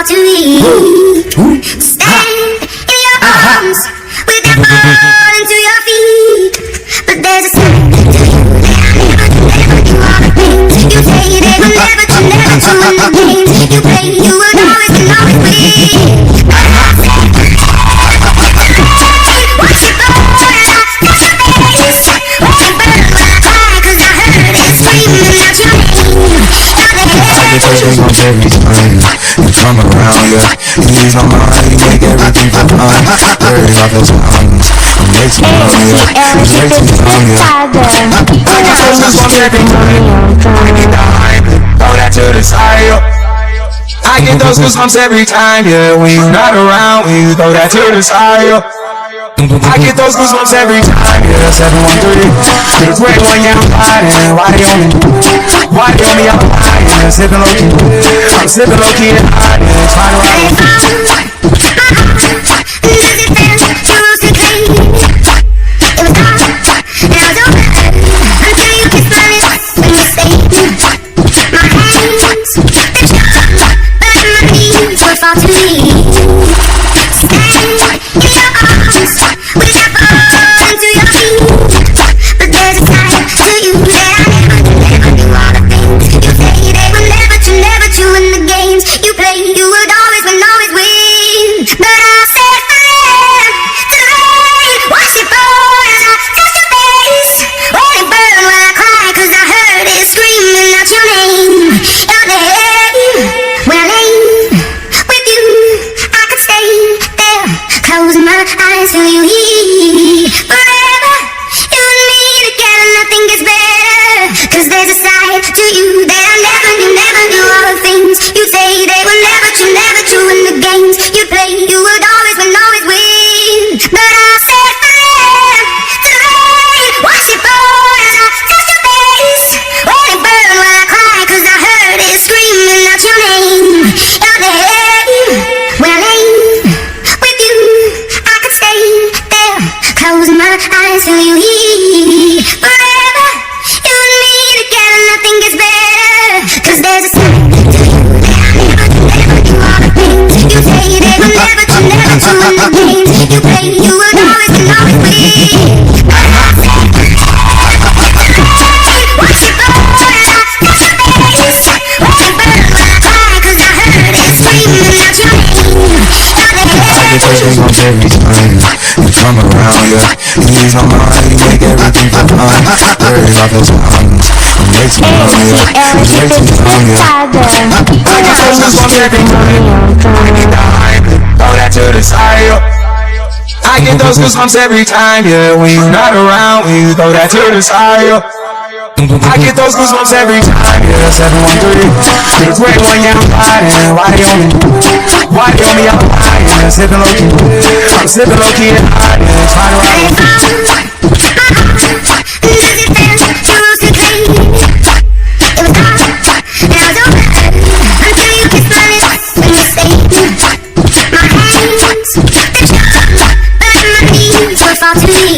fall to me. Stand in your arms with your fall into your feet. But there's a sign to you that I never, all the things you say they will never do, never in the games you play. You would always and always win. But I said, watch it cry 'cause I heard it screaming out your name. Now they goosebumps you come around. You ease my mind, you make everything feel fine. Worry about those mountains, I'm way too young, yeah. I'm way too young, yeah. I get those goosebumps every time I get the hype, throw that to the side, yo. I get those goosebumps every time, yeah. When you're not around, when you throw that to the side, yo. I get those goosebumps every time, yeah. 713, it's way when you're riding. Why they on me? Why they on me? I'm hiding, sipping low key. I'm sipping low key and hiding, trying to ride. Fall to me. Close my eyes till you hear forever. You and me together, nothing gets better. 'Cause there's a side to you that every time come around, my mind, you I'm. I'm. I get those goosebumps every time I get the hype, throw that to the side, yo. I get those goosebumps every time, yeah. When you're not around, when you throw that to the side. I get those goosebumps every time, yeah. 713, it's way when you're riding. Why they on me? Why they on me? I'm hiding, sipping low key. I'm sipping low key and hiding, trying to ride. to me.